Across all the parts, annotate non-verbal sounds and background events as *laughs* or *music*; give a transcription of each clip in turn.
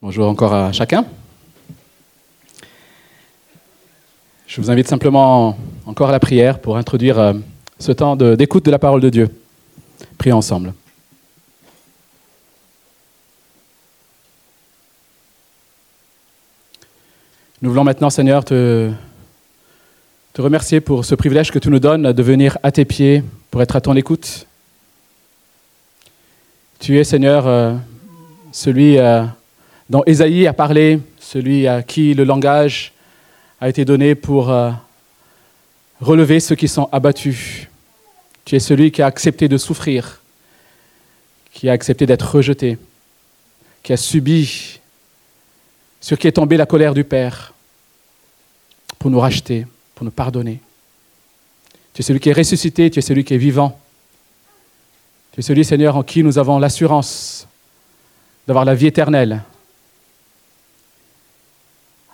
Bonjour encore à chacun. Je vous invite simplement encore à la prière pour introduire euh, ce temps d'écoute de, la parole de Dieu. Prions ensemble. Nous voulons maintenant, Seigneur, te, remercier pour ce privilège que tu nous donnes de venir à tes pieds pour être à ton écoute. Tu es, Seigneur, euh, celui euh, dont Ésaïe a parlé, celui à qui le langage a été donné pour euh, relever ceux qui sont abattus. Tu es celui qui a accepté de souffrir, qui a accepté d'être rejeté, qui a subi, sur qui est tombée la colère du Père pour nous racheter, pour nous pardonner. Tu es celui qui est ressuscité, tu es celui qui est vivant. Tu es celui, Seigneur, en qui nous avons l'assurance d'avoir la vie éternelle,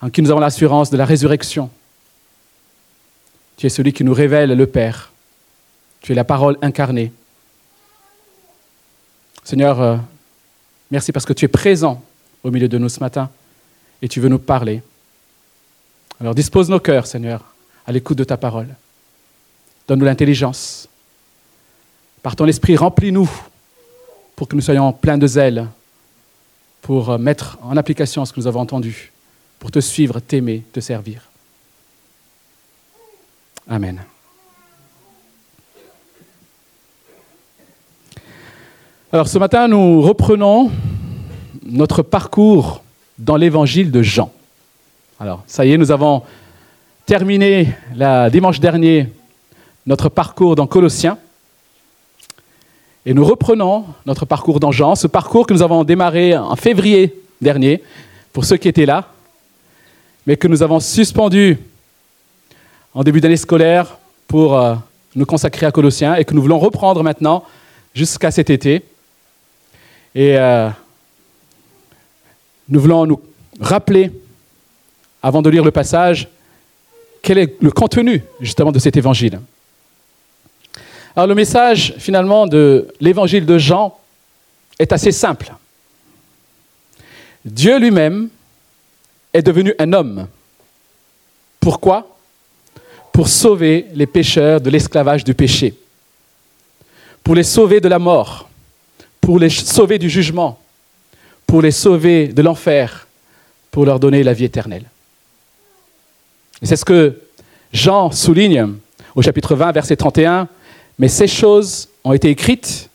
en qui nous avons l'assurance de la résurrection. Tu es celui qui nous révèle le Père. Tu es la parole incarnée. Seigneur, euh, merci parce que tu es présent au milieu de nous ce matin et tu veux nous parler. Alors dispose nos cœurs, Seigneur, à l'écoute de ta parole. Donne-nous l'intelligence. Par ton esprit, remplis-nous pour que nous soyons pleins de zèle, pour euh, mettre en application ce que nous avons entendu pour te suivre, t'aimer, te servir. Amen. Alors ce matin, nous reprenons notre parcours dans l'évangile de Jean. Alors ça y est, nous avons terminé la dimanche dernier notre parcours dans Colossiens. Et nous reprenons notre parcours dans Jean, ce parcours que nous avons démarré en février dernier, pour ceux qui étaient là mais que nous avons suspendu en début d'année scolaire pour euh, nous consacrer à Colossiens et que nous voulons reprendre maintenant jusqu'à cet été. Et euh, nous voulons nous rappeler, avant de lire le passage, quel est le contenu justement de cet évangile. Alors le message finalement de l'évangile de Jean est assez simple. Dieu lui-même est devenu un homme. Pourquoi? Pour sauver les pécheurs de l'esclavage du péché, pour les sauver de la mort, pour les sauver du jugement, pour les sauver de l'enfer, pour leur donner la vie éternelle. Et c'est ce que Jean souligne au chapitre 20, verset 31. Mais ces choses ont été écrites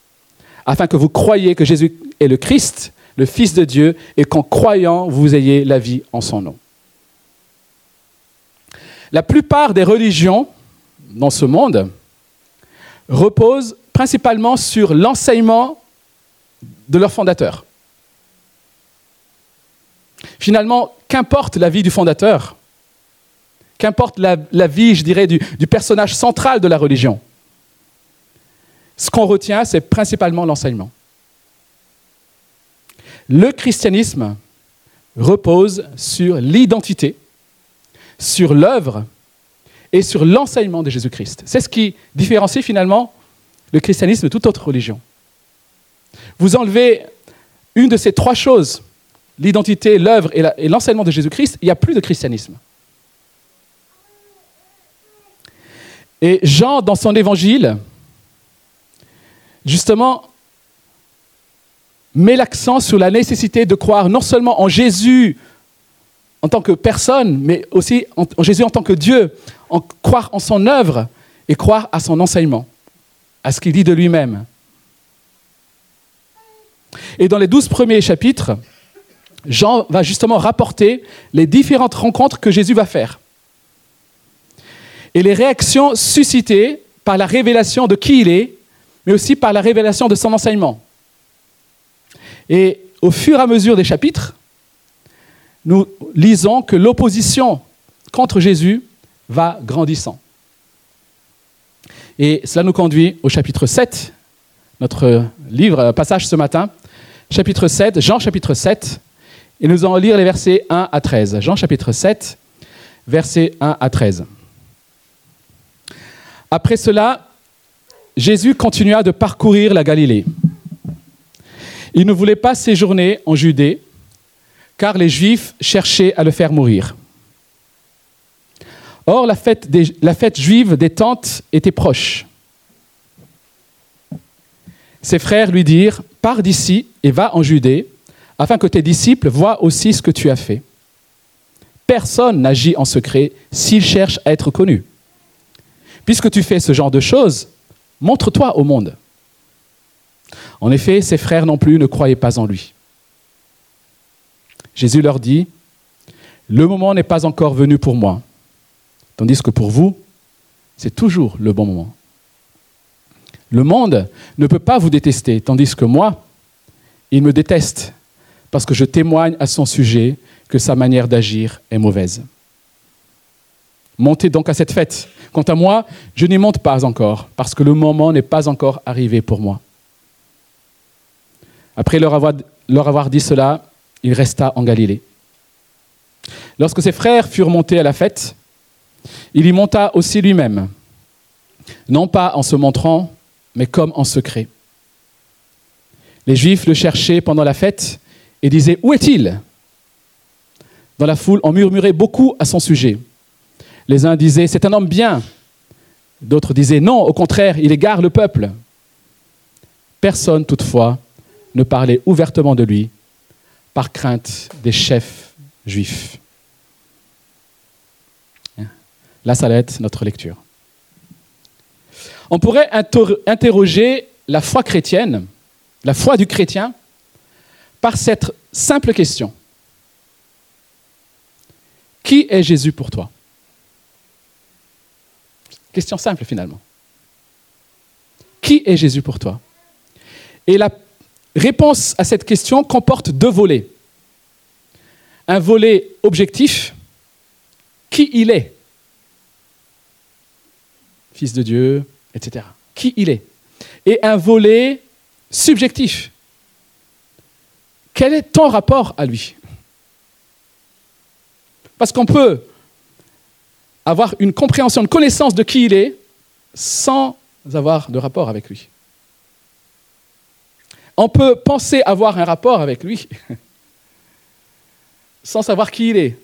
afin que vous croyiez que Jésus est le Christ, le Fils de Dieu, et qu'en croyant, vous ayez la vie en son nom. La plupart des religions dans ce monde reposent principalement sur l'enseignement de leur fondateur. Finalement, qu'importe la vie du fondateur, qu'importe la, vie, je dirais, du personnage central de la religion, ce qu'on retient, c'est principalement l'enseignement. Le christianisme repose sur l'identité, sur l'œuvre et sur l'enseignement de Jésus-Christ. C'est ce qui différencie finalement le christianisme de toute autre religion. Vous enlevez une de ces trois choses, l'identité, l'œuvre et l'enseignement de Jésus-Christ, il n'y a plus de christianisme. Et Jean, dans son évangile, justement, met l'accent sur la nécessité de croire non seulement en Jésus en tant que personne, mais aussi en, Jésus en tant que Dieu, en croire en son œuvre et croire à son enseignement, à ce qu'il dit de lui-même. Et dans les douze premiers chapitres, Jean va justement rapporter les différentes rencontres que Jésus va faire et les réactions suscitées par la révélation de qui il est, mais aussi par la révélation de son enseignement. Et au fur et à mesure des chapitres, nous lisons que l'opposition contre Jésus va grandissant. Et cela nous conduit au chapitre 7, notre livre, passage ce matin, chapitre 7, Jean chapitre 7, et nous allons lire les versets 1 à 13. Jean chapitre 7, versets 1 à 13. Après cela, Jésus continua de parcourir la Galilée. Il ne voulait pas séjourner en Judée, car les Juifs cherchaient à le faire mourir. Or, la fête, juive des tentes était proche. Ses frères lui dirent, Pars d'ici et va en Judée, afin que tes disciples voient aussi ce que tu as fait. Personne n'agit en secret s'il cherche à être connu. Puisque tu fais ce genre de choses, montre-toi au monde. En effet, ses frères non plus ne croyaient pas en lui. Jésus leur dit, Le moment n'est pas encore venu pour moi, tandis que pour vous, c'est toujours le bon moment. Le monde ne peut pas vous détester, tandis que moi, il me déteste, parce que je témoigne à son sujet que sa manière d'agir est mauvaise. Montez donc à cette fête. Quant à moi, je n'y monte pas encore, parce que le moment n'est pas encore arrivé pour moi. Après leur avoir, leur avoir dit cela, il resta en Galilée. Lorsque ses frères furent montés à la fête, il y monta aussi lui-même, non pas en se montrant, mais comme en secret. Les Juifs le cherchaient pendant la fête et disaient Où est-il? Dans la foule, on murmurait beaucoup à son sujet. Les uns disaient C'est un homme bien. D'autres disaient Non, au contraire, il égare le peuple. Personne, toutefois, ne parlait ouvertement de lui par crainte des chefs juifs. Là, ça va notre lecture. On pourrait interroger la foi chrétienne, la foi du chrétien, par cette simple question. Qui est Jésus pour toi? Question simple finalement. Qui est Jésus pour toi? Et la réponse à cette question comporte deux volets. Un volet objectif, qui il est Fils de Dieu, etc. Qui il est Et un volet subjectif. Quel est ton rapport à lui? Parce qu'on peut avoir une compréhension, une connaissance de qui il est sans avoir de rapport avec lui. On peut penser avoir un rapport avec lui *laughs* sans savoir qui il est.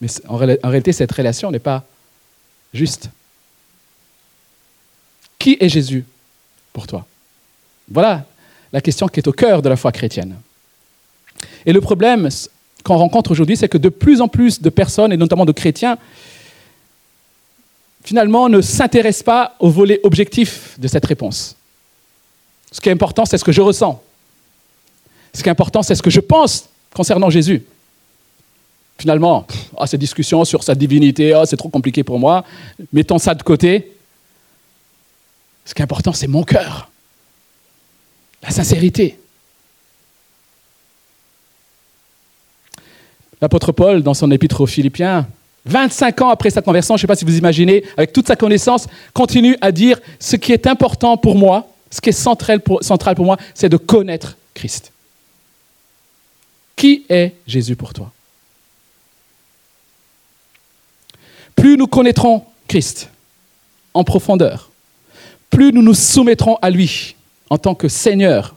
Mais en réalité, cette relation n'est pas juste. Qui est Jésus pour toi? Voilà la question qui est au cœur de la foi chrétienne. Et le problème qu'on rencontre aujourd'hui, c'est que de plus en plus de personnes, et notamment de chrétiens, finalement ne s'intéressent pas au volet objectif de cette réponse. Ce qui est important, c'est ce que je ressens. Ce qui est important, c'est ce que je pense concernant Jésus. Finalement, ah, ces discussions sur sa divinité, ah, c'est trop compliqué pour moi. Mettons ça de côté. Ce qui est important, c'est mon cœur. La sincérité. L'apôtre Paul, dans son épître aux Philippiens, 25 ans après sa conversion, je ne sais pas si vous imaginez, avec toute sa connaissance, continue à dire ce qui est important pour moi, ce qui est central pour, moi, c'est de connaître Christ. Qui est Jésus pour toi? Plus nous connaîtrons Christ en profondeur, plus nous nous soumettrons à lui en tant que Seigneur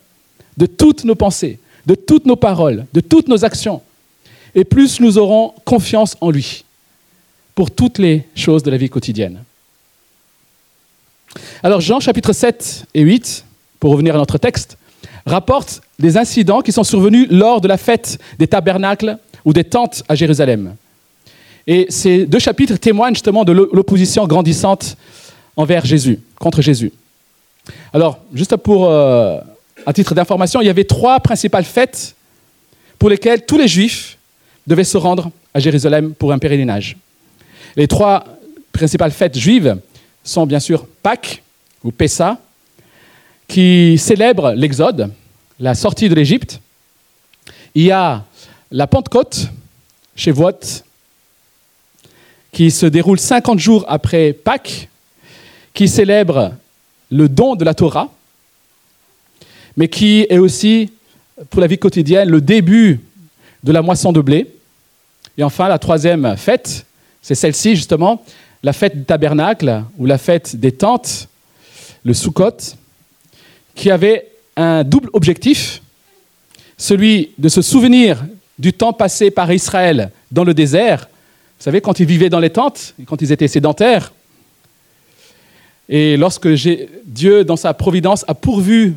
de toutes nos pensées, de toutes nos paroles, de toutes nos actions, et plus nous aurons confiance en lui pour toutes les choses de la vie quotidienne. Alors Jean chapitre 7 et 8, pour revenir à notre texte, rapporte des incidents qui sont survenus lors de la fête des tabernacles ou des tentes à Jérusalem. Et ces deux chapitres témoignent justement de l'opposition grandissante envers Jésus, contre Jésus. Alors, juste pour, euh, à titre d'information, il y avait trois principales fêtes pour lesquelles tous les Juifs devaient se rendre à Jérusalem pour un pèlerinage. Les trois principales fêtes juives sont bien sûr Pâques ou Pessa, qui célèbre l'Exode, la sortie de l'Égypte. Il y a la Pentecôte, chez Voit, qui se déroule 50 jours après Pâques, qui célèbre le don de la Torah, mais qui est aussi, pour la vie quotidienne, le début de la moisson de blé. Et enfin, la troisième fête, c'est celle-ci justement, la fête du tabernacle ou la fête des tentes, le Sukkot, qui avait un double objectif, celui de se souvenir du temps passé par Israël dans le désert. Vous savez, quand ils vivaient dans les tentes, quand ils étaient sédentaires. Et lorsque Dieu, dans sa providence, a pourvu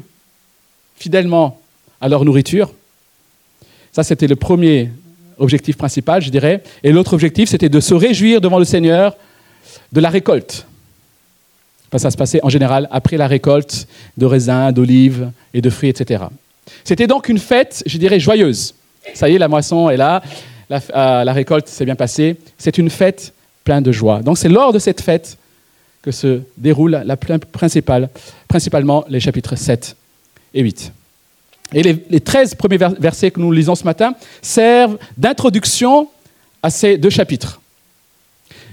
fidèlement à leur nourriture, ça c'était le premier objectif principal, je dirais. Et l'autre objectif, c'était de se réjouir devant le Seigneur de la récolte. ça se passait en général après la récolte de raisins, d'olives et de fruits, etc. C'était donc une fête, je dirais, joyeuse. Ça y est, la moisson est là, la, euh, récolte s'est bien passée. C'est une fête pleine de joie. Donc c'est lors de cette fête que se déroule la principale, principalement les chapitres 7 et 8. Et les, les 13 premiers versets que nous lisons ce matin servent d'introduction à ces deux chapitres.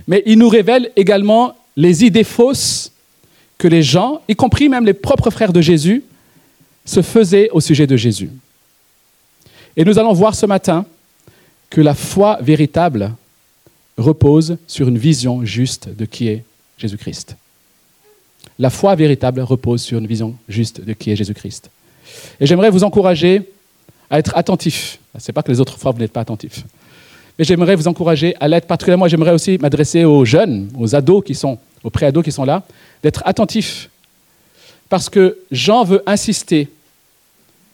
Mais ils nous révèlent également les idées fausses que les gens, y compris même les propres frères de Jésus, se faisaient au sujet de Jésus. Et nous allons voir ce matin que la foi véritable repose sur une vision juste de qui est Jésus-Christ. La foi véritable repose sur une vision juste de qui est Jésus-Christ. Et j'aimerais vous encourager à être attentif. Ce n'est pas que les autres fois vous n'êtes pas attentifs. Mais j'aimerais vous encourager à l'être particulièrement. J'aimerais aussi m'adresser aux jeunes, aux ados qui sont, aux pré-ados qui sont là, d'être attentifs. Parce que Jean veut insister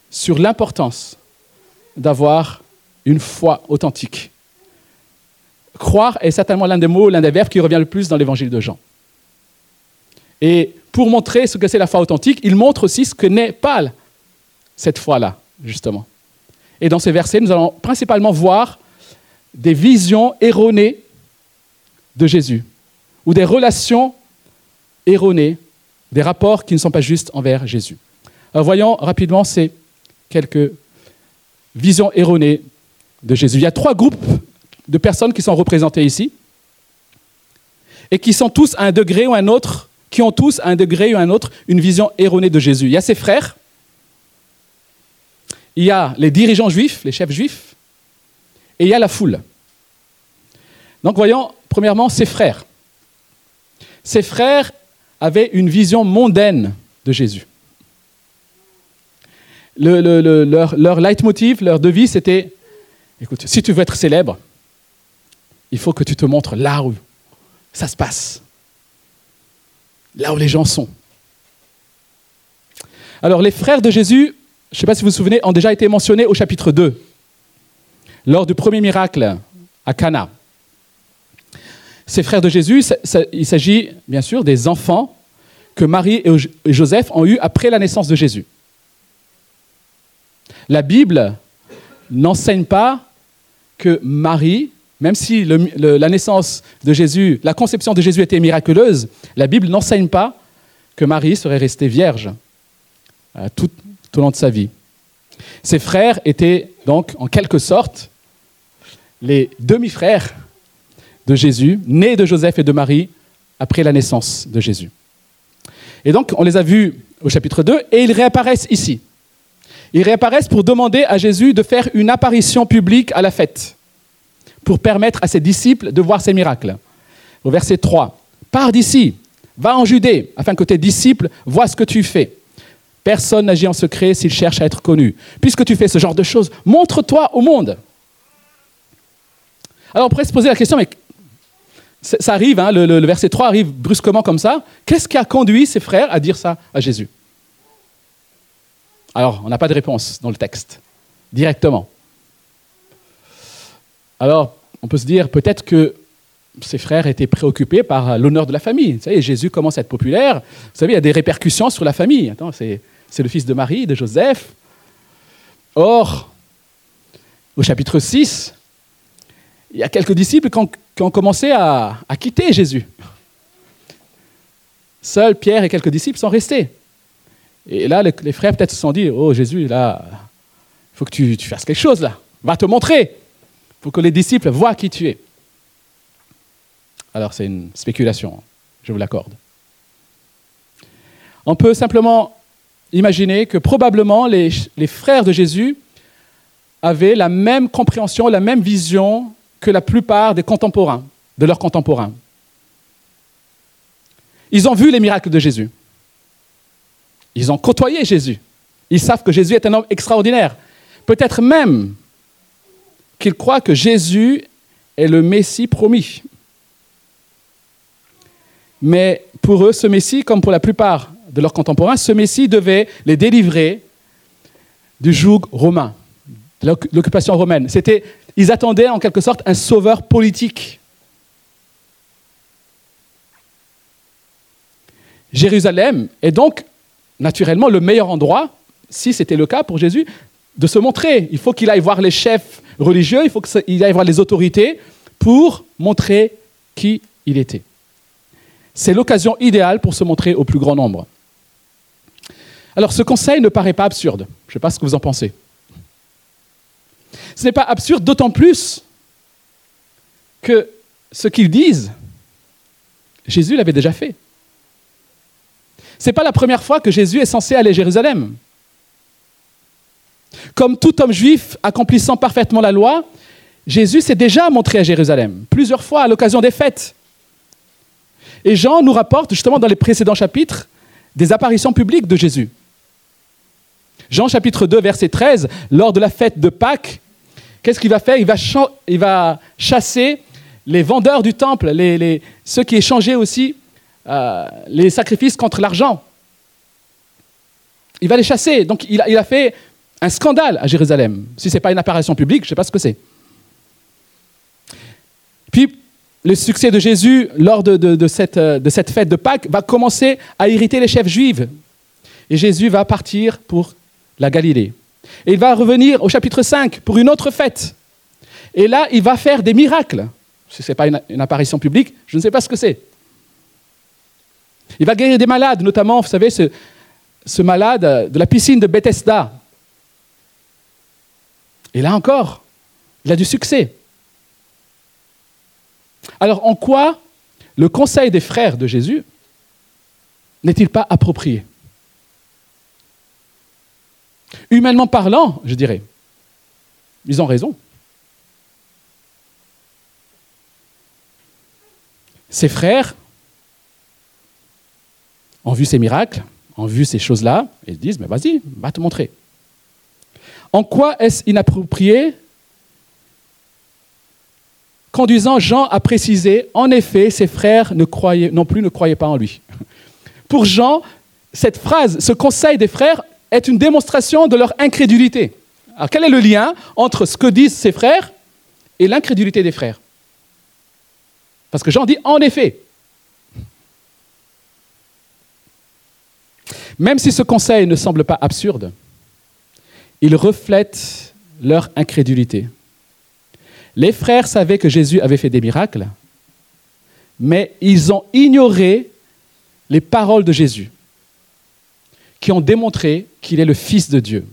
sur l'importance d'avoir une foi authentique. Croire est certainement l'un des mots, l'un des verbes qui revient le plus dans l'évangile de Jean. Et pour montrer ce que c'est la foi authentique, il montre aussi ce que n'est pas cette foi-là, justement. Et dans ces versets, nous allons principalement voir des visions erronées de Jésus, ou des relations erronées, des rapports qui ne sont pas justes envers Jésus. Alors voyons rapidement ces quelques visions erronées de Jésus. Il y a trois groupes de personnes qui sont représentées ici, et qui sont tous à un degré ou un autre, qui ont tous à un degré ou un autre une vision erronée de Jésus. Il y a ses frères, il y a les dirigeants juifs, les chefs juifs, et il y a la foule. Donc voyons, premièrement, ses frères. Ses frères avaient une vision mondaine de Jésus. leur, leur leitmotiv, leur devise, c'était, écoute, si tu veux être célèbre, il faut que tu te montres là où ça se passe, là où les gens sont. Alors les frères de Jésus, je ne sais pas si vous vous souvenez, ont déjà été mentionnés au chapitre 2, lors du premier miracle à Cana ces frères de Jésus, il s'agit bien sûr des enfants que Marie et Joseph ont eus après la naissance de Jésus. La Bible n'enseigne pas que Marie, même si la naissance de Jésus, la conception de Jésus était miraculeuse, la Bible n'enseigne pas que Marie serait restée vierge euh, tout, tout au long de sa vie. Ses frères étaient donc en quelque sorte les demi-frères de Jésus, né de Joseph et de Marie après la naissance de Jésus. Et donc, on les a vus au chapitre 2 et ils réapparaissent ici. Ils réapparaissent pour demander à Jésus de faire une apparition publique à la fête, pour permettre à ses disciples de voir ses miracles. Au verset 3, Pars d'ici, va en Judée, afin que tes disciples voient ce que tu fais. Personne n'agit en secret s'il cherche à être connu. Puisque tu fais ce genre de choses, montre-toi au monde. Alors on pourrait se poser la question, mais ça arrive, hein, le, verset 3 arrive brusquement comme ça. Qu'est-ce qui a conduit ses frères à dire ça à Jésus? Alors, on n'a pas de réponse dans le texte, directement. Alors, on peut se dire peut-être que ses frères étaient préoccupés par l'honneur de la famille. Vous savez, Jésus commence à être populaire. Vous savez, il y a des répercussions sur la famille. c'est, c'est le fils de Marie, de Joseph. Or, au chapitre 6, il y a quelques disciples qui ont, commencé à, quitter Jésus. Seuls Pierre et quelques disciples sont restés. Et là, les, frères peut-être se sont dit, oh Jésus, là, il faut que tu, tu, fasses quelque chose là. Va te montrer. Il faut que les disciples voient qui tu es. Alors c'est une spéculation, je vous l'accorde. On peut simplement imaginer que probablement les, les frères de Jésus avaient la même compréhension, la même vision que la plupart des contemporains, de leurs contemporains. Ils ont vu les miracles de Jésus. Ils ont côtoyé Jésus. Ils savent que Jésus est un homme extraordinaire. Peut-être même qu'ils croient que Jésus est le Messie promis. Mais pour eux, ce Messie, comme pour la plupart de leurs contemporains, ce Messie devait les délivrer du joug romain, de l'occupation romaine. C'était, ils attendaient en quelque sorte un sauveur politique. Jérusalem est donc naturellement le meilleur endroit, si c'était le cas pour Jésus, de se montrer. Il faut qu'il aille voir les chefs religieux, il faut qu'il aille voir les autorités pour montrer qui il était. C'est l'occasion idéale pour se montrer au plus grand nombre. Alors ce conseil ne paraît pas absurde. Je ne sais pas ce que vous en pensez. Ce n'est pas absurde d'autant plus que ce qu'ils disent, Jésus l'avait déjà fait. Ce n'est pas la première fois que Jésus est censé aller à Jérusalem. Comme tout homme juif accomplissant parfaitement la loi, Jésus s'est déjà montré à Jérusalem, plusieurs fois à l'occasion des fêtes. Et Jean nous rapporte justement dans les précédents chapitres des apparitions publiques de Jésus. Jean chapitre 2, verset 13, lors de la fête de Pâques, qu'est-ce qu'il va faire? Il va, chasser les vendeurs du temple, les, ceux qui échangeaient aussi euh, les sacrifices contre l'argent. Il va les chasser. Donc il a, il a fait un scandale à Jérusalem. Si ce n'est pas une apparition publique, je ne sais pas ce que c'est. Puis, le succès de Jésus lors de, cette, euh, de, cette, fête de Pâques va commencer à irriter les chefs juifs. Et Jésus va partir pour la Galilée. Et il va revenir au chapitre 5 pour une autre fête. Et là, il va faire des miracles. Si ce n'est pas une, apparition publique, je ne sais pas ce que c'est. Il va guérir des malades, notamment, vous savez, ce, ce malade de la piscine de Bethesda. Et là encore, il a du succès. Alors en quoi le conseil des frères de Jésus n'est-il pas approprié? Humainement parlant, je dirais, ils ont raison. Ces frères ont vu ces miracles, ont vu ces choses-là, ils disent, mais vas-y, va te montrer. En quoi est-ce inapproprié Conduisant Jean à préciser, en effet, ses frères ne croyaient, non plus ne croyaient pas en lui. Pour Jean, cette phrase, ce conseil des frères est une démonstration de leur incrédulité. Alors quel est le lien entre ce que disent ses frères et l'incrédulité des frères? Parce que Jean dit en effet. Même si ce conseil ne semble pas absurde, il reflète leur incrédulité. Les frères savaient que Jésus avait fait des miracles, mais ils ont ignoré les paroles de Jésus, qui ont démontré qu'il est le Fils de Dieu,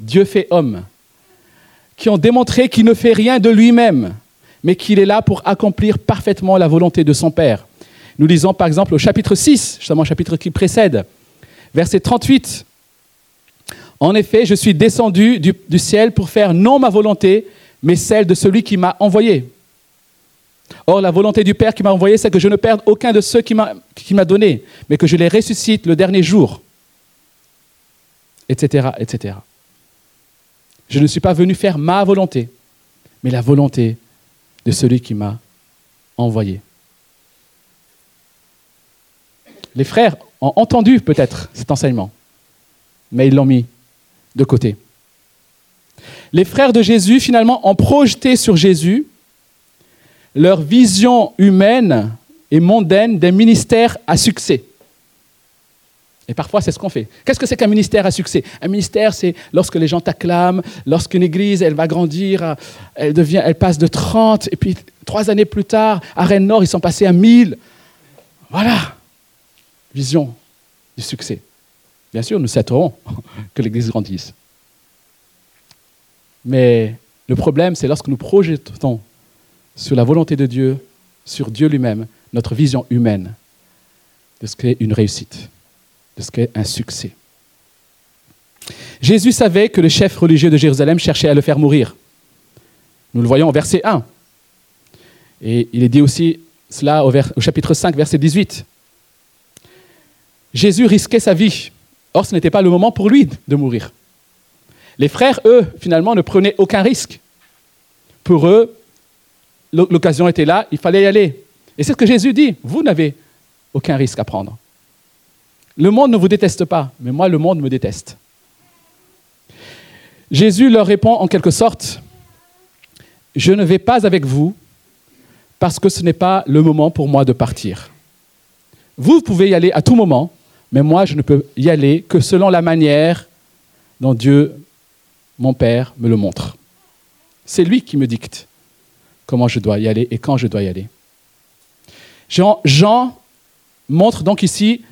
Dieu fait homme, qui ont démontré qu'il ne fait rien de lui-même, mais qu'il est là pour accomplir parfaitement la volonté de son Père. Nous lisons par exemple au chapitre 6, justement au chapitre qui précède, verset 38. En effet, je suis descendu du, du ciel pour faire non ma volonté, mais celle de celui qui m'a envoyé. Or, la volonté du Père qui m'a envoyé, c'est que je ne perde aucun de ceux qui m'a donné, mais que je les ressuscite le dernier jour, etc., etc. Je ne suis pas venu faire ma volonté, mais la volonté de celui qui m'a envoyé. Les frères ont entendu peut-être cet enseignement, mais ils l'ont mis de côté les frères de Jésus, finalement, ont projeté sur Jésus leur vision humaine et mondaine d'un ministère à succès. Et parfois, c'est ce qu'on fait. Qu'est-ce que c'est qu'un ministère à succès? Un ministère, c'est lorsque les gens t'acclament, lorsqu'une église, elle va grandir, elle, devient, elle passe de 30, et puis trois années plus tard, à Rennes-Nord, ils sont passés à 1000. Voilà, vision du succès. Bien sûr, nous souhaiterons *laughs* que l'église grandisse. Mais le problème, c'est lorsque nous projetons sur la volonté de Dieu, sur Dieu lui-même, notre vision humaine de ce qu'est une réussite, de ce qu'est un succès. Jésus savait que le chef religieux de Jérusalem cherchait à le faire mourir. Nous le voyons au verset 1. Et il est dit aussi cela au, au chapitre 5, verset 18. Jésus risquait sa vie. Or, ce n'était pas le moment pour lui de mourir. Les frères, eux, finalement, ne prenaient aucun risque. pour eux, l'occasion était là, il fallait y aller. Et c'est ce que Jésus dit, vous n'avez aucun risque à prendre. Le monde ne vous déteste pas, mais moi, le monde me déteste. Jésus leur répond en quelque sorte, je ne vais pas avec vous parce que ce n'est pas le moment pour moi de partir. Vous pouvez y aller à tout moment, mais moi, je ne peux y aller que selon la manière dont Dieu, mon Père, me le montre. C'est lui qui me dicte comment je dois y aller et quand je dois y aller. Jean, montre donc ici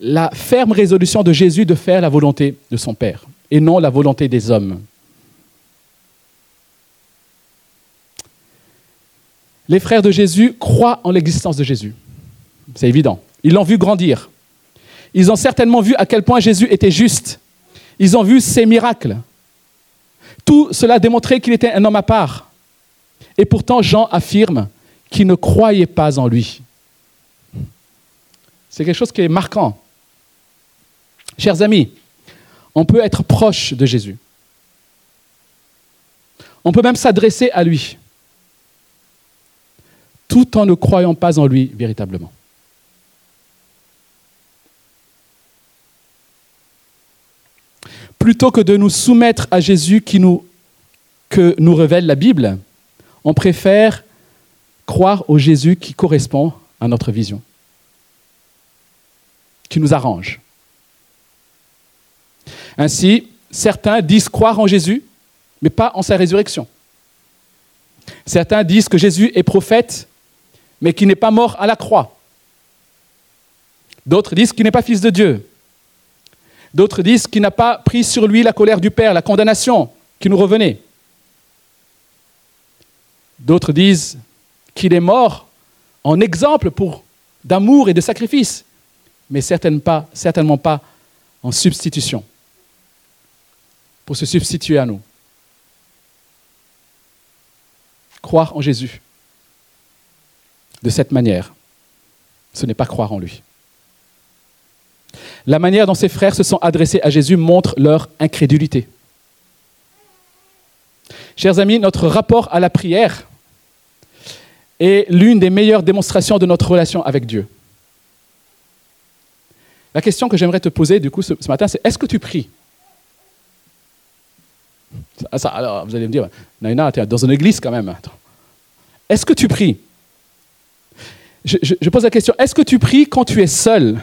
la ferme résolution de Jésus de faire la volonté de son Père et non la volonté des hommes. Les frères de Jésus croient en l'existence de Jésus. C'est évident. Ils l'ont vu grandir. Ils ont certainement vu à quel point Jésus était juste. Ils ont vu ses miracles. Tout cela démontrait qu'il était un homme à part. Et pourtant, Jean affirme qu'il ne croyait pas en lui. C'est quelque chose qui est marquant. Chers amis, on peut être proche de Jésus. On peut même s'adresser à lui, tout en ne croyant pas en lui véritablement. Plutôt que de nous soumettre à Jésus que nous révèle la Bible, on préfère croire au Jésus qui correspond à notre vision, qui nous arrange. Ainsi, certains disent croire en Jésus, mais pas en sa résurrection. Certains disent que Jésus est prophète, mais qu'il n'est pas mort à la croix. D'autres disent qu'il n'est pas fils de Dieu. D'autres disent qu'il n'a pas pris sur lui la colère du Père, la condamnation qui nous revenait. D'autres disent qu'il est mort en exemple pour d'amour et de sacrifice, mais certainement pas, certainement pas en substitution pour se substituer à nous. Croire en Jésus de cette manière, ce n'est pas croire en lui. La manière dont ses frères se sont adressés à Jésus montre leur incrédulité. Chers amis, notre rapport à la prière est l'une des meilleures démonstrations de notre relation avec Dieu. La question que j'aimerais te poser du coup ce, matin, c'est est-ce que tu pries? Alors, vous allez me dire, Naina, tu es dans une église quand même. Est-ce que tu pries? Je, pose la question, est-ce que tu pries quand tu es seul,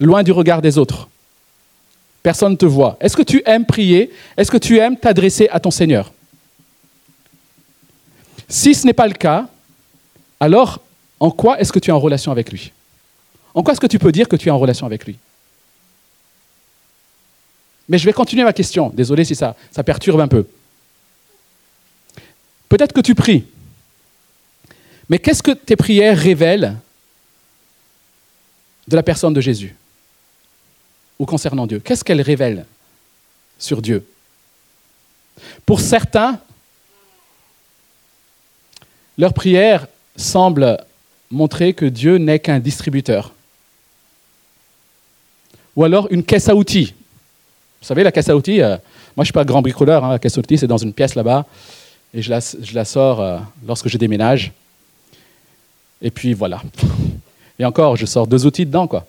loin du regard des autres Personne ne te voit. Est-ce que tu aimes prier? Est-ce que tu aimes t'adresser à ton Seigneur? Si ce n'est pas le cas, alors en quoi est-ce que tu es en relation avec lui? En quoi est-ce que tu peux dire que tu es en relation avec lui? Mais je vais continuer ma question. Désolé si ça, ça perturbe un peu. Peut-être que tu pries. Mais qu'est-ce que tes prières révèlent de la personne de Jésus? Ou concernant Dieu Qu'est-ce qu'elles révèlent sur Dieu? Pour certains, leur prière semble montrer que Dieu n'est qu'un distributeur ou alors une caisse à outils. Vous savez, la caisse à outils, euh, moi je ne suis pas grand bricoleur, hein, la caisse à outils c'est dans une pièce là-bas, et je la, je la sors euh, lorsque je déménage. Et puis voilà. *laughs* Et encore, je sors deux outils dedans, quoi.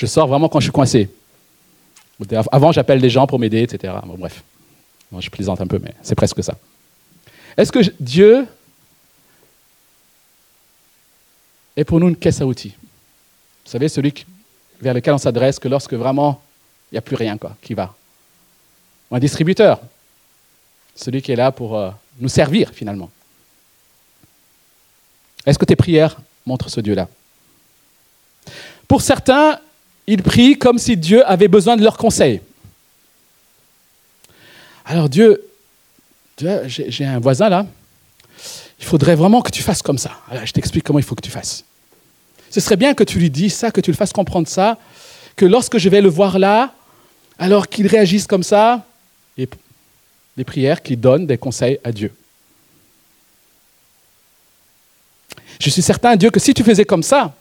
Je sors vraiment quand je suis coincé. Avant, j'appelle des gens pour m'aider, etc. Bref, je plaisante un peu, mais c'est presque ça. Est-ce que Dieu est pour nous une caisse à outils? Vous savez, celui vers lequel on s'adresse que lorsque vraiment il n'y a plus rien quoi, qui va. un distributeur, celui qui est là pour euh, nous servir finalement. Est-ce que tes prières montrent ce Dieu-là? Pour certains, ils prient comme si Dieu avait besoin de leurs conseils. Alors Dieu, j'ai un voisin là, il faudrait vraiment que tu fasses comme ça. Je t'explique comment il faut que tu fasses. Ce serait bien que tu lui dises ça, que tu le fasses comprendre ça, que lorsque je vais le voir là, alors qu'ils réagissent comme ça, et des prières qui donnent des conseils à Dieu. Je suis certain, Dieu, que si tu faisais comme ça,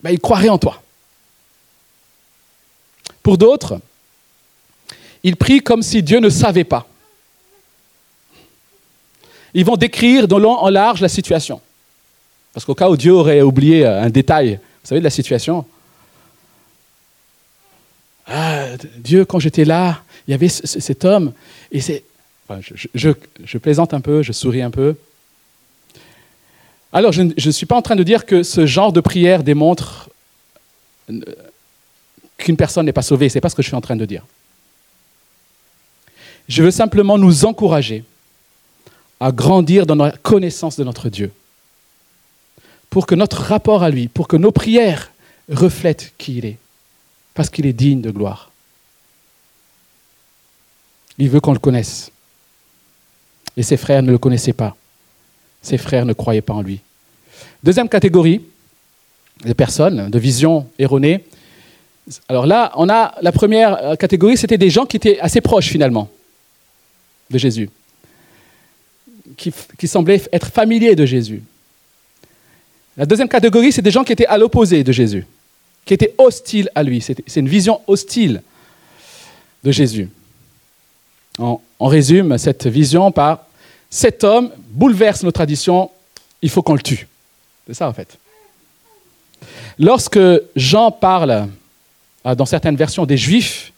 ben, il croirait en toi. Pour d'autres, ils prient comme si Dieu ne savait pas. ils vont décrire de long en large la situation. Parce qu'au cas où Dieu aurait oublié euh, un détail, vous savez, de la situation. Ah, Dieu, quand j'étais là, il y avait cet homme, et c'est. je, plaisante un peu, je souris un peu. Alors, je ne suis pas en train de dire que ce genre de prière démontre euh, qu'une personne n'est pas sauvée. Ce n'est pas ce que je suis en train de dire. Je veux simplement nous encourager à grandir dans la connaissance de notre Dieu, pour que notre rapport à lui, pour que nos prières reflètent qui il est, parce qu'il est digne de gloire. Il veut qu'on le connaisse. Et ses frères ne le connaissaient pas. Ses frères ne croyaient pas en lui. Deuxième catégorie de personnes, de visions erronées. Alors là, on a la première catégorie, c'était des gens qui étaient assez proches finalement de Jésus qui, semblaient être familiers de Jésus. La deuxième catégorie, c'est des gens qui étaient à l'opposé de Jésus, qui étaient hostiles à lui. C'est une vision hostile de Jésus. On, résume cette vision par cet homme bouleverse nos traditions, il faut qu'on le tue. C'est ça en fait. Lorsque Jean parle, dans certaines versions, des Juifs,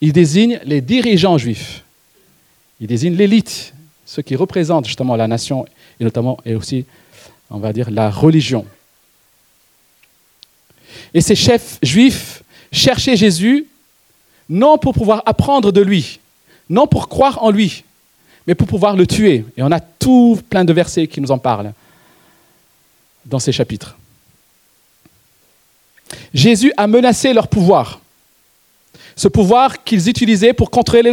il désigne les dirigeants juifs. Il désigne l'élite ceux qui représentent justement la nation et notamment et aussi, on va dire, la religion. Et ces chefs juifs cherchaient Jésus non pour pouvoir apprendre de lui, non pour croire en lui, mais pour pouvoir le tuer. Et on a tout plein de versets qui nous en parlent dans ces chapitres. Jésus a menacé leur pouvoir. Ce pouvoir qu'ils utilisaient pour contrôler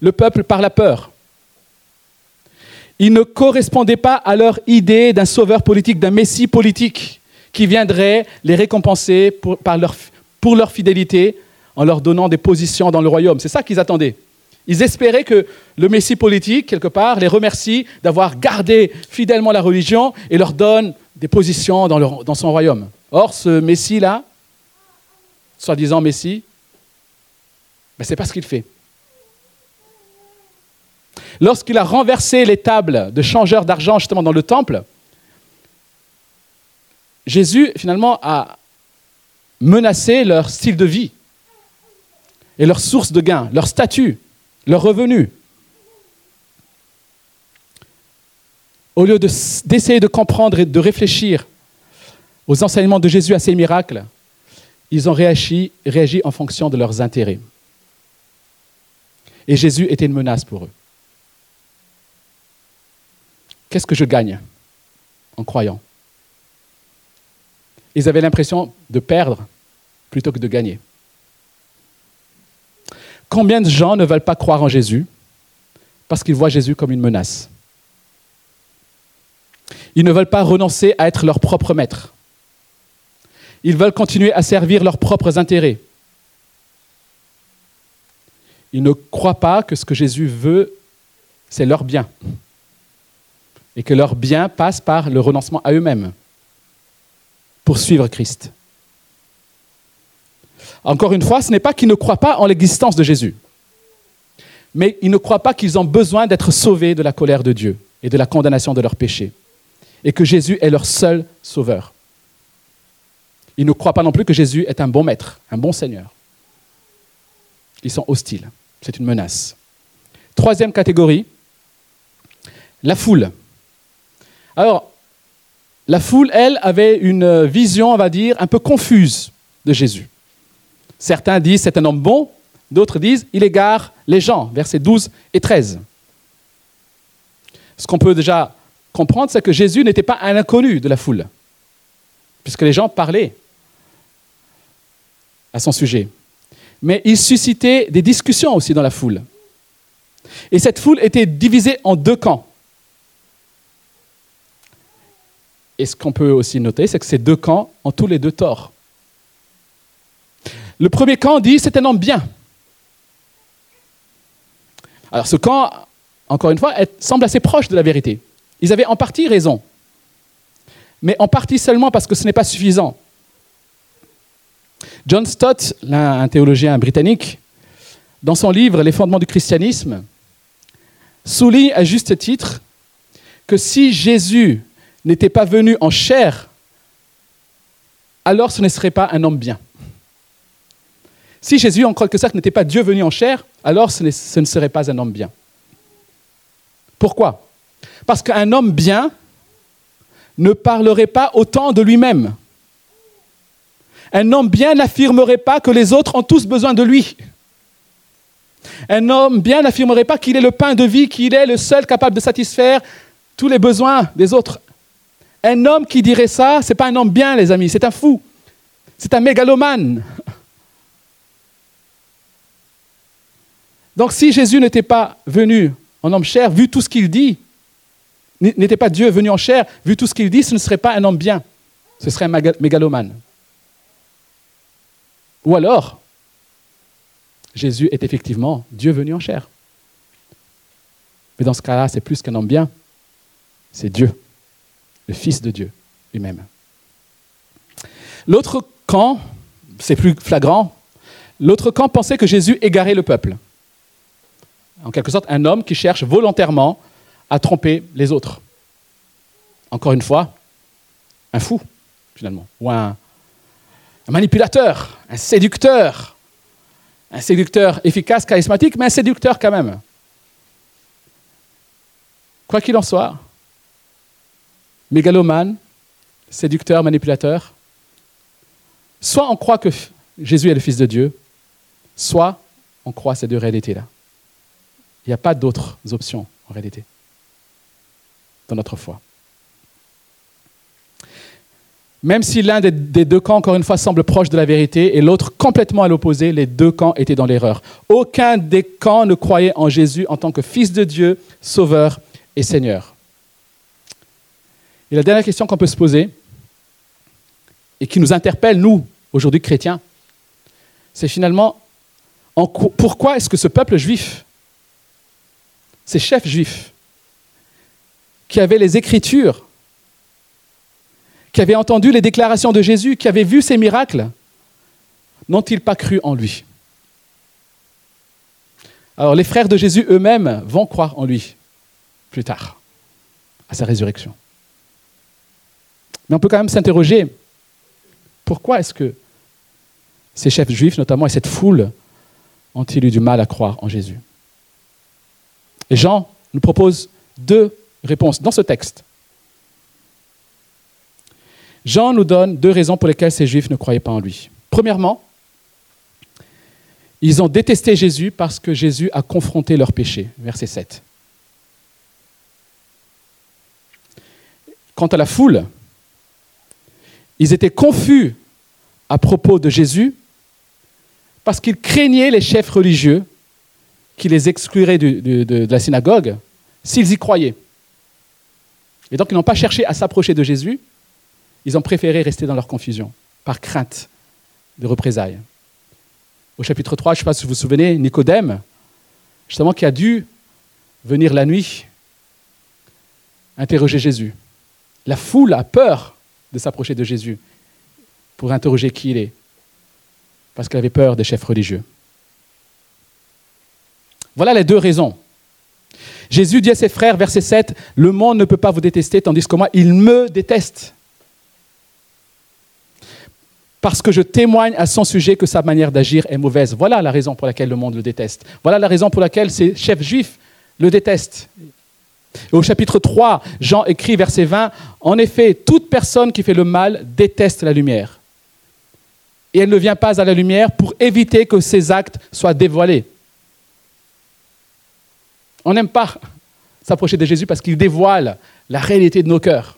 le, peuple par la peur. Ils ne correspondaient pas à leur idée d'un sauveur politique, d'un messie politique qui viendrait les récompenser pour, leur, fidélité en leur donnant des positions dans le royaume. C'est ça qu'ils attendaient. Ils espéraient que le Messie politique, quelque part, les remercie d'avoir gardé fidèlement la religion et leur donne des positions dans son royaume. Or, ce Messie-là, soi-disant Messie, ben, ce n'est pas ce qu'il fait. Lorsqu'il a renversé les tables de changeurs d'argent justement dans le temple, Jésus finalement a menacé leur style de vie et leur source de gain, leur statut, leur revenu. Au lieu d'essayer de, comprendre et de réfléchir aux enseignements de Jésus à ses miracles, ils ont réagi, en fonction de leurs intérêts. Et Jésus était une menace pour eux. Qu'est-ce que je gagne en croyant? Ils avaient l'impression de perdre plutôt que de gagner. Combien de gens ne veulent pas croire en Jésus parce qu'ils voient Jésus comme une menace? Ils ne veulent pas renoncer à être leur propre maître. Ils veulent continuer à servir leurs propres intérêts. Ils ne croient pas que ce que Jésus veut, c'est leur bien et que leur bien passe par le renoncement à eux-mêmes pour suivre Christ. Encore une fois, ce n'est pas qu'ils ne croient pas en l'existence de Jésus, mais ils ne croient pas qu'ils ont besoin d'être sauvés de la colère de Dieu et de la condamnation de leurs péchés, et que Jésus est leur seul sauveur. Ils ne croient pas non plus que Jésus est un bon maître, un bon Seigneur. Ils sont hostiles. C'est une menace. Troisième catégorie, la foule. Alors, la foule, elle, avait une vision, on va dire, un peu confuse de Jésus. Certains disent c'est un homme bon, d'autres disent il égare les gens, versets 12 et 13. Ce qu'on peut déjà comprendre, c'est que Jésus n'était pas un inconnu de la foule, puisque les gens parlaient à son sujet. Mais il suscitait des discussions aussi dans la foule. Et cette foule était divisée en deux camps. Et ce qu'on peut aussi noter, c'est que ces deux camps ont tous les deux tort. Le premier camp dit c'est un homme bien. Alors ce camp, encore une fois, semble assez proche de la vérité. Ils avaient en partie raison, mais en partie seulement parce que ce n'est pas suffisant. John Stott, un théologien britannique, dans son livre Les fondements du christianisme, souligne à juste titre que si Jésus n'était pas venu en chair, alors ce ne serait pas un homme bien. Si Jésus, en quelque sorte, n'était pas Dieu venu en chair, alors ce, ce ne serait pas un homme bien. Pourquoi? Parce qu'un homme bien ne parlerait pas autant de lui-même. Un homme bien n'affirmerait pas que les autres ont tous besoin de lui. Un homme bien n'affirmerait pas qu'il est le pain de vie, qu'il est le seul capable de satisfaire tous les besoins des autres. Un homme qui dirait ça, ce n'est pas un homme bien, les amis, c'est un fou. C'est un mégalomane. Donc si Jésus n'était pas venu en homme cher, vu tout ce qu'il dit, n'était pas Dieu venu en chair, vu tout ce qu'il dit, ce ne serait pas un homme bien. Ce serait un mégalomane. Ou alors, Jésus est effectivement Dieu venu en chair. Mais dans ce cas-là, c'est plus qu'un homme bien, c'est Dieu, le Fils de Dieu lui-même. L'autre camp, c'est plus flagrant, l'autre camp pensait que Jésus égarait le peuple. En quelque sorte, un homme qui cherche volontairement à tromper les autres. Encore une fois, un fou, finalement, ou un, un manipulateur, un séducteur, un séducteur efficace, charismatique, mais un séducteur quand même. Quoi qu'il en soit, mégalomane, séducteur, manipulateur, soit on croit que Jésus est le Fils de Dieu, soit on croit ces deux réalités-là. Il n'y a pas d'autres options en réalité dans notre foi. Même si l'un des, deux camps, encore une fois, semble proche de la vérité et l'autre complètement à l'opposé, les deux camps étaient dans l'erreur. Aucun des camps ne croyait en Jésus en tant que Fils de Dieu, Sauveur et Seigneur. Et la dernière question qu'on peut se poser, et qui nous interpelle, nous, aujourd'hui chrétiens, c'est finalement pourquoi est-ce que ce peuple juif, ces chefs juifs, qui avaient les Écritures, qui avaient entendu les déclarations de Jésus, qui avaient vu ces miracles, n'ont-ils pas cru en lui? Alors les frères de Jésus eux-mêmes vont croire en lui plus tard, à sa résurrection. Mais on peut quand même s'interroger, pourquoi est-ce que ces chefs juifs, notamment, et cette foule, ont-ils eu du mal à croire en Jésus? Et Jean nous propose deux réponses dans ce texte. Jean nous donne deux raisons pour lesquelles ces Juifs ne croyaient pas en lui. Premièrement, ils ont détesté Jésus parce que Jésus a confronté leurs péchés. Verset 7. Quant à la foule, ils étaient confus à propos de Jésus parce qu'ils craignaient les chefs religieux qui les excluraient de, la synagogue s'ils y croyaient. Et donc ils n'ont pas cherché à s'approcher de Jésus, ils ont préféré rester dans leur confusion, par crainte de représailles. Au chapitre 3, je ne sais pas si vous vous souvenez, Nicodème, justement, qui a dû venir la nuit interroger Jésus. La foule a peur de s'approcher de Jésus pour interroger qui il est, parce qu'elle avait peur des chefs religieux. Voilà les deux raisons. Jésus dit à ses frères, verset 7, Le monde ne peut pas vous détester, tandis que moi, il me déteste parce que je témoigne à son sujet que sa manière d'agir est mauvaise. Voilà la raison pour laquelle le monde le déteste. Voilà la raison pour laquelle ces chefs juifs le détestent. au chapitre 3, Jean écrit, verset 20, En effet, toute personne qui fait le mal déteste la lumière. Et elle ne vient pas à la lumière pour éviter que ses actes soient dévoilés. On n'aime pas s'approcher de Jésus parce qu'il dévoile la réalité de nos cœurs.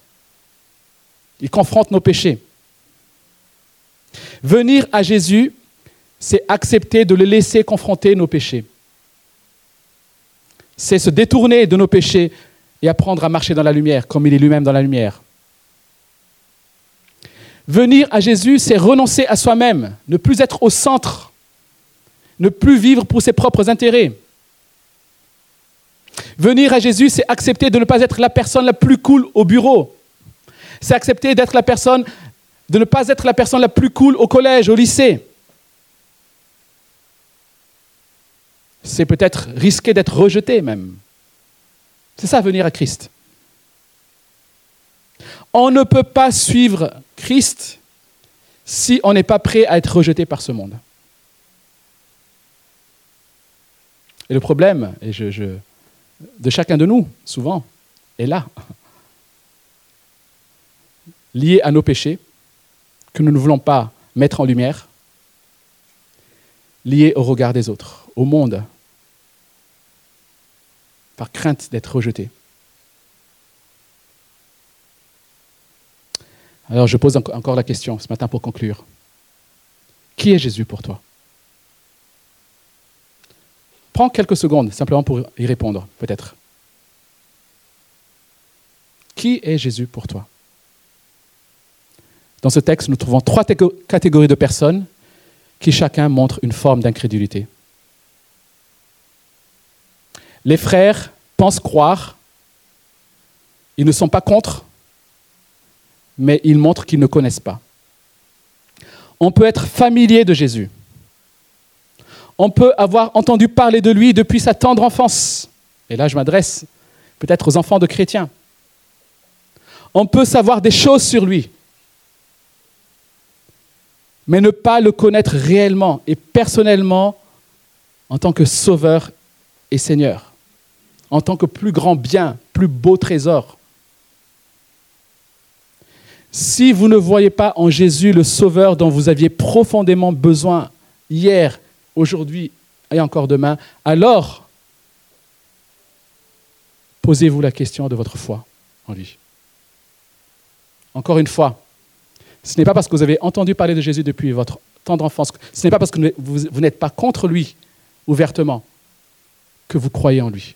Il confronte nos péchés. Venir à Jésus, c'est accepter de le laisser confronter nos péchés. C'est se détourner de nos péchés et apprendre à marcher dans la lumière, comme il est lui-même dans la lumière. Venir à Jésus, c'est renoncer à soi-même, ne plus être au centre, ne plus vivre pour ses propres intérêts. Venir à Jésus, c'est accepter de ne pas être la personne la plus cool au bureau. C'est accepter d'être la personne de ne pas être la personne la plus cool au collège, au lycée. C'est peut-être risquer d'être rejeté même. C'est ça venir à Christ. On ne peut pas suivre Christ si on n'est pas prêt à être rejeté par ce monde. Et le problème et je, de chacun de nous, souvent, est là, lié à nos péchés, que nous ne voulons pas mettre en lumière, lié au regard des autres, au monde, par crainte d'être rejeté. Alors je pose encore la question ce matin pour conclure. Qui est Jésus pour toi? Prends quelques secondes simplement pour y répondre, peut-être. Qui est Jésus pour toi? Dans ce texte, nous trouvons trois catégories de personnes qui chacun montrent une forme d'incrédulité. Les frères pensent croire, ils ne sont pas contre, mais ils montrent qu'ils ne connaissent pas. On peut être familier de Jésus. On peut avoir entendu parler de lui depuis sa tendre enfance. Et là, je m'adresse peut-être aux enfants de chrétiens. On peut savoir des choses sur lui, mais ne pas le connaître réellement et personnellement en tant que sauveur et Seigneur, en tant que plus grand bien, plus beau trésor. Si vous ne voyez pas en Jésus le Sauveur dont vous aviez profondément besoin hier, aujourd'hui et encore demain, alors posez-vous la question de votre foi en lui. Encore une fois, ce n'est pas parce que vous avez entendu parler de Jésus depuis votre tendre enfance, ce n'est pas parce que vous, n'êtes pas contre lui ouvertement que vous croyez en lui.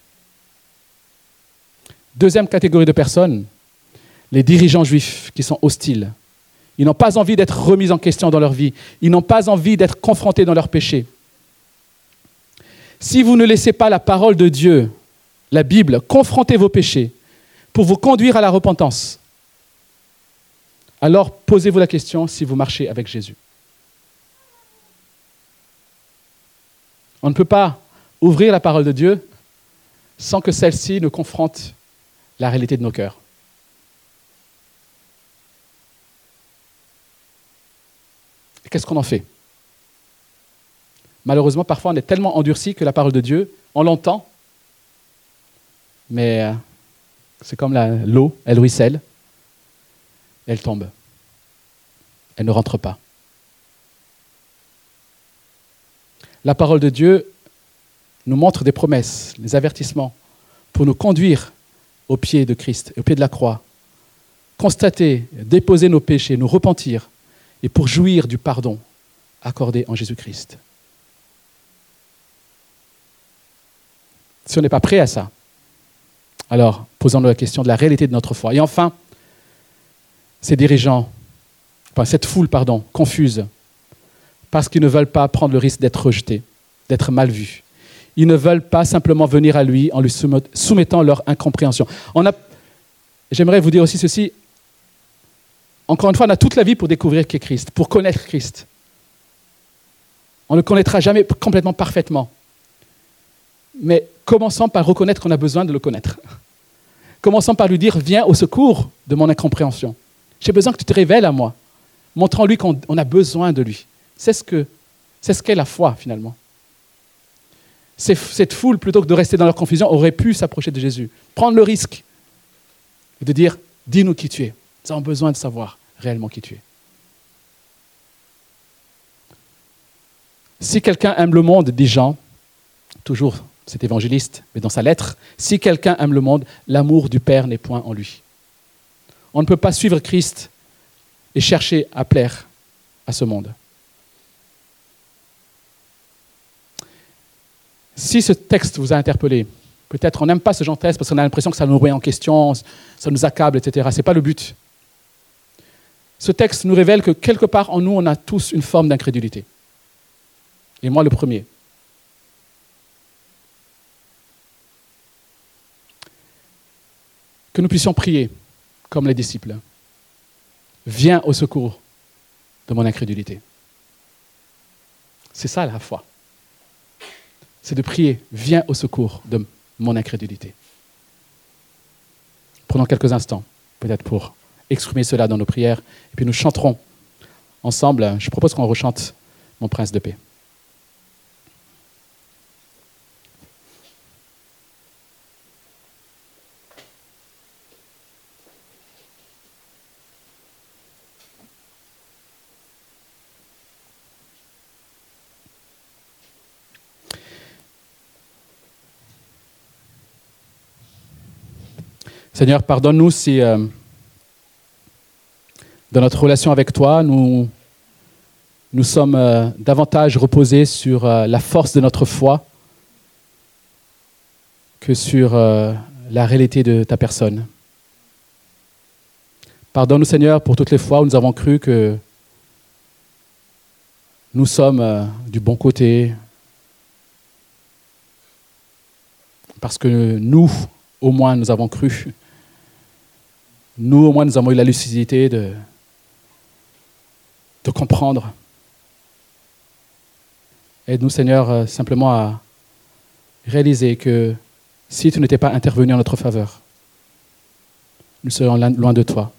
Deuxième catégorie de personnes, les dirigeants juifs qui sont hostiles. Ils n'ont pas envie d'être remis en question dans leur vie. Ils n'ont pas envie d'être confrontés dans leurs péchés. Si vous ne laissez pas la parole de Dieu, la Bible, confronter vos péchés pour vous conduire à la repentance, alors posez-vous la question si vous marchez avec Jésus. On ne peut pas ouvrir la parole de Dieu sans que celle-ci ne confronte la réalité de nos cœurs. qu'est-ce qu'on en fait? Malheureusement, parfois, on est tellement endurci que la parole de Dieu, on l'entend, mais euh, c'est comme l'eau, elle ruisselle, elle tombe. Elle ne rentre pas. La parole de Dieu nous montre des promesses, des avertissements pour nous conduire au pied de Christ, au pied de la croix, constater, déposer nos péchés, nous repentir et pour jouir du pardon accordé en Jésus-Christ. Si on n'est pas prêt à ça, alors posons-nous la question de la réalité de notre foi. Et enfin, ces dirigeants, enfin, cette foule, pardon, confuse, parce qu'ils ne veulent pas prendre le risque d'être rejetés, d'être mal vus. Ils ne veulent pas simplement venir à lui en lui soumettant leur incompréhension. J'aimerais vous dire aussi ceci, encore une fois, on a toute la vie pour découvrir qui est Christ, pour connaître Christ. On ne connaîtra jamais complètement parfaitement. Mais commençons par reconnaître qu'on a besoin de le connaître. Commençons par lui dire Viens au secours de mon incompréhension. J'ai besoin que tu te révèles à moi. Montrons-lui qu'on a besoin de lui. C'est ce c'est ce qu'est la foi finalement. Cette foule, plutôt que de rester dans leur confusion, aurait pu s'approcher de Jésus, prendre le risque de dire Dis-nous qui tu es. Nous avons besoin de savoir réellement qui tu es. Si quelqu'un aime le monde, dit Jean, toujours cet évangéliste, mais dans sa lettre, si quelqu'un aime le monde, l'amour du Père n'est point en lui. On ne peut pas suivre Christ et chercher à plaire à ce monde. Si ce texte vous a interpellé, peut-être on n'aime pas ce genre de texte parce qu'on a l'impression que ça nous remet en question, ça nous accable, etc. Ce n'est pas le but ce texte nous révèle que quelque part en nous, on a tous une forme d'incrédulité. Et moi le premier. Que nous puissions prier comme les disciples. Viens au secours de mon incrédulité. C'est ça la foi. C'est de prier, viens au secours de mon incrédulité. Prenons quelques instants, peut-être pour exprimer cela dans nos prières, et puis nous chanterons ensemble. Je propose qu'on rechante Mon prince de paix. Seigneur, pardonne-nous si euh, dans notre relation avec toi, nous, sommes euh, davantage reposés sur euh, la force de notre foi que sur la réalité de ta personne. Pardonne-nous, Seigneur, pour toutes les fois où nous avons cru que nous sommes du bon côté, parce que nous, au moins, nous avons cru nous, au moins, nous avons eu la lucidité de, comprendre. Aide-nous, Seigneur, euh, simplement à réaliser que si tu n'étais pas intervenu en notre faveur, nous serions loin de toi.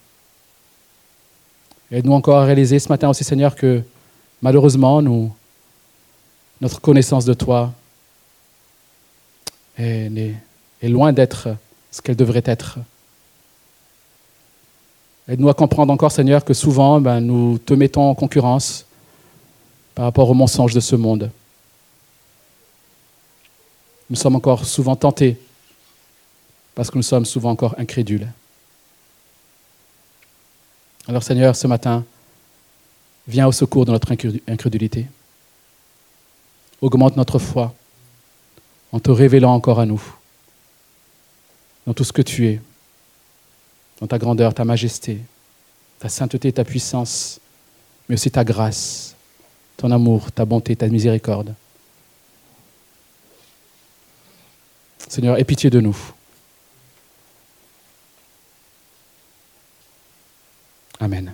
Aide-nous encore à réaliser ce matin aussi, Seigneur, que malheureusement, nous, notre connaissance de toi est loin d'être ce qu'elle devrait être. Aide-nous à comprendre encore, Seigneur, que souvent, ben, nous te mettons en concurrence par rapport aux mensonges de ce monde. Nous sommes encore souvent tentés parce que nous sommes souvent encore incrédules. Alors Seigneur, ce matin, viens au secours de notre incrédulité. Augmente notre foi en te révélant encore à nous dans tout ce que tu es dans ta grandeur, ta majesté, ta sainteté, ta puissance, mais aussi ta grâce, ton amour, ta bonté, ta miséricorde. Seigneur, aie pitié de nous. Amen.